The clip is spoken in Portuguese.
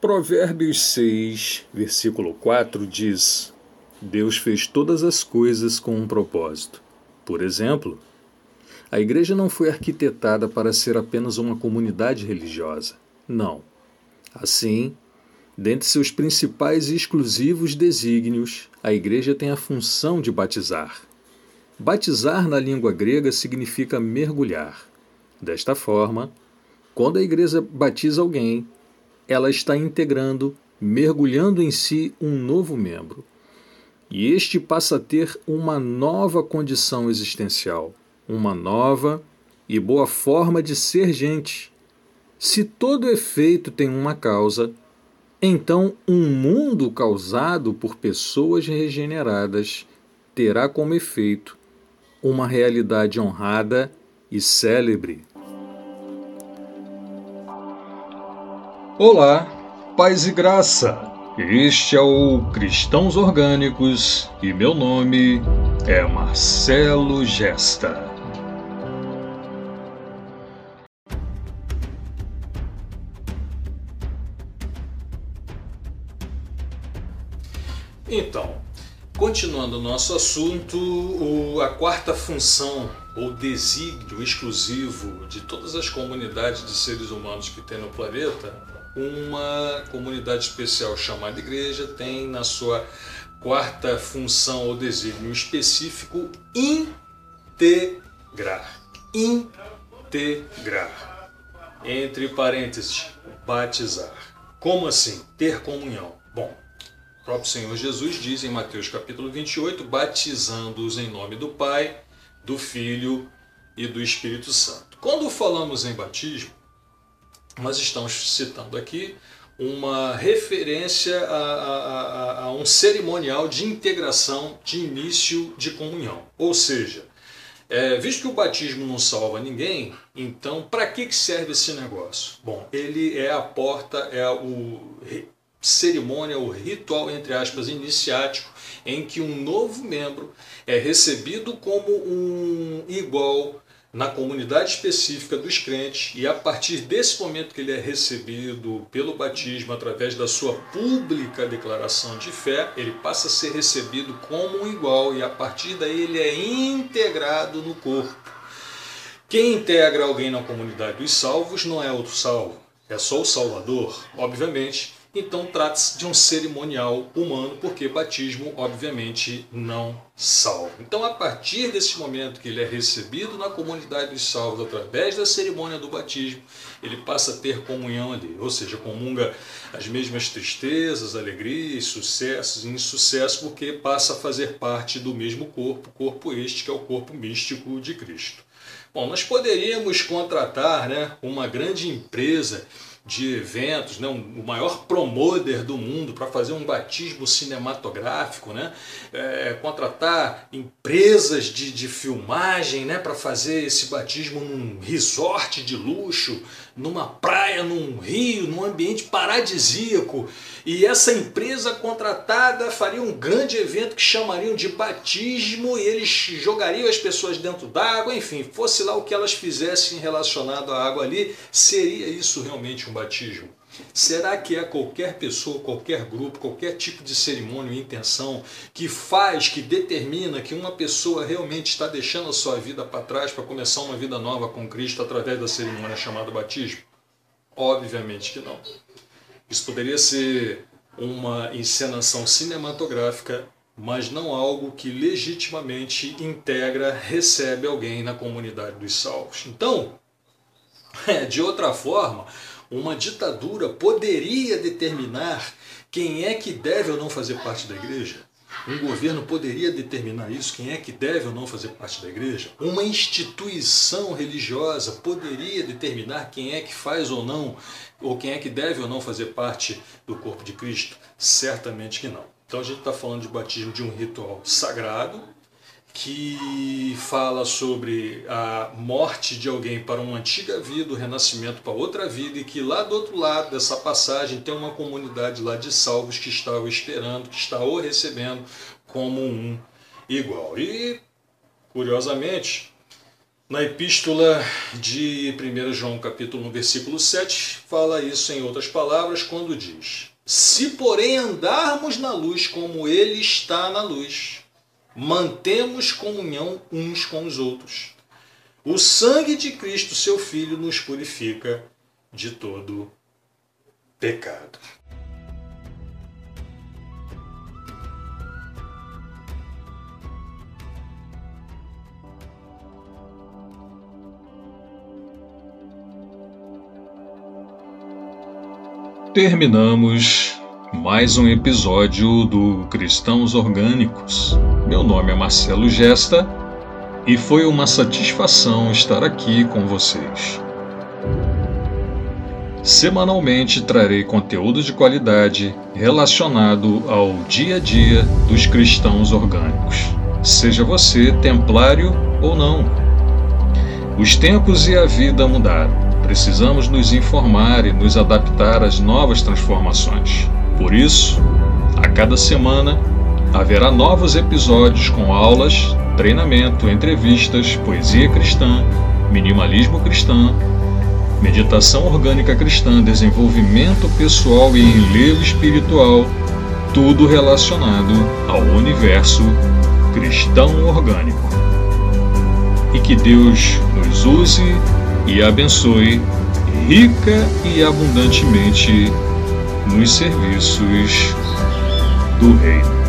Provérbios 6, versículo 4 diz: Deus fez todas as coisas com um propósito. Por exemplo, a igreja não foi arquitetada para ser apenas uma comunidade religiosa. Não. Assim, dentre seus principais e exclusivos desígnios, a igreja tem a função de batizar. Batizar na língua grega significa mergulhar. Desta forma, quando a igreja batiza alguém, ela está integrando, mergulhando em si um novo membro. E este passa a ter uma nova condição existencial, uma nova e boa forma de ser gente. Se todo efeito tem uma causa, então um mundo causado por pessoas regeneradas terá como efeito uma realidade honrada e célebre. Olá, paz e graça. Este é o Cristãos Orgânicos e meu nome é Marcelo Gesta. Então, continuando o nosso assunto, a quarta função ou desígnio exclusivo de todas as comunidades de seres humanos que tem no planeta uma comunidade especial chamada igreja tem na sua quarta função ou desígnio específico integrar. Integrar. Entre parênteses, batizar. Como assim? Ter comunhão. Bom, o próprio Senhor Jesus diz em Mateus capítulo 28, batizando-os em nome do Pai, do Filho e do Espírito Santo. Quando falamos em batismo, nós estamos citando aqui uma referência a, a, a, um cerimonial de integração de início de comunhão. Ou seja, é, visto que o batismo não salva ninguém, então para que, que serve esse negócio? Bom, ele é a porta, é o cerimônia, o ritual, entre aspas, iniciático, em que um novo membro é recebido como um igual na comunidade específica dos crentes e a partir desse momento que ele é recebido pelo batismo através da sua pública declaração de fé, ele passa a ser recebido como um igual e a partir daí ele é integrado no corpo. Quem integra alguém na comunidade dos salvos não é outro salvo, é só o Salvador, obviamente, então trata-se de um cerimonial humano, porque batismo, obviamente, não salva. Então, a partir desse momento que ele é recebido na comunidade dos salvos através da cerimônia do batismo, ele passa a ter comunhão ali, ou seja, comunga as mesmas tristezas, alegrias, sucessos e insucessos, porque passa a fazer parte do mesmo corpo, corpo este que é o corpo místico de Cristo. Bom, nós poderíamos contratar né, uma grande empresa de eventos, né, o maior promoter do mundo para fazer um batismo cinematográfico, né, é, contratar empresas de, de filmagem né, para fazer esse batismo num resort de luxo, numa praia, num rio, num ambiente paradisíaco. E essa empresa contratada faria um grande evento que chamariam de batismo e eles jogariam as pessoas dentro d'água, enfim, fosse lá o que elas fizessem relacionado à água ali, seria isso realmente um batismo? Será que é qualquer pessoa, qualquer grupo, qualquer tipo de cerimônia ou intenção que faz, que determina que uma pessoa realmente está deixando a sua vida para trás para começar uma vida nova com Cristo através da cerimônia chamada batismo? Obviamente que não. Isso poderia ser uma encenação cinematográfica, mas não algo que legitimamente integra, recebe alguém na comunidade dos salvos. Então, de outra forma, uma ditadura poderia determinar quem é que deve ou não fazer parte da igreja? Um governo poderia determinar isso, quem é que deve ou não fazer parte da igreja? Uma instituição religiosa poderia determinar quem é que faz ou não, ou quem é que deve ou não fazer parte do corpo de Cristo? Certamente que não. Então a gente está falando de batismo de um ritual sagrado, que fala sobre a morte de alguém para uma antiga vida, o renascimento para outra vida, e que lá do outro lado dessa passagem tem uma comunidade lá de salvos que estava esperando, que está o recebendo como um igual. E, curiosamente, Na epístola de 1 João capítulo 1, versículo 7, fala isso em outras palavras quando diz: Se porém andarmos na luz como ele está na luz, mantemos comunhão uns com os outros. O sangue de Cristo, seu filho, nos purifica de todo pecado. Terminamos mais um episódio do Cristãos Orgânicos. Meu nome é Marcelo Gesta e foi uma satisfação estar aqui com vocês. Semanalmente trarei conteúdo de qualidade relacionado ao dia a dia dos cristãos orgânicos, seja você templário ou não. Os tempos e a vida mudaram Precisamos nos informar e nos adaptar às novas transformações. Por isso, a cada semana haverá novos episódios com aulas, treinamento, entrevistas, poesia cristã, minimalismo cristã, meditação orgânica cristã, desenvolvimento pessoal e enlevo espiritual, tudo relacionado ao universo cristão orgânico. E que Deus nos use e abençoe rica e abundantemente nos serviços do Reino.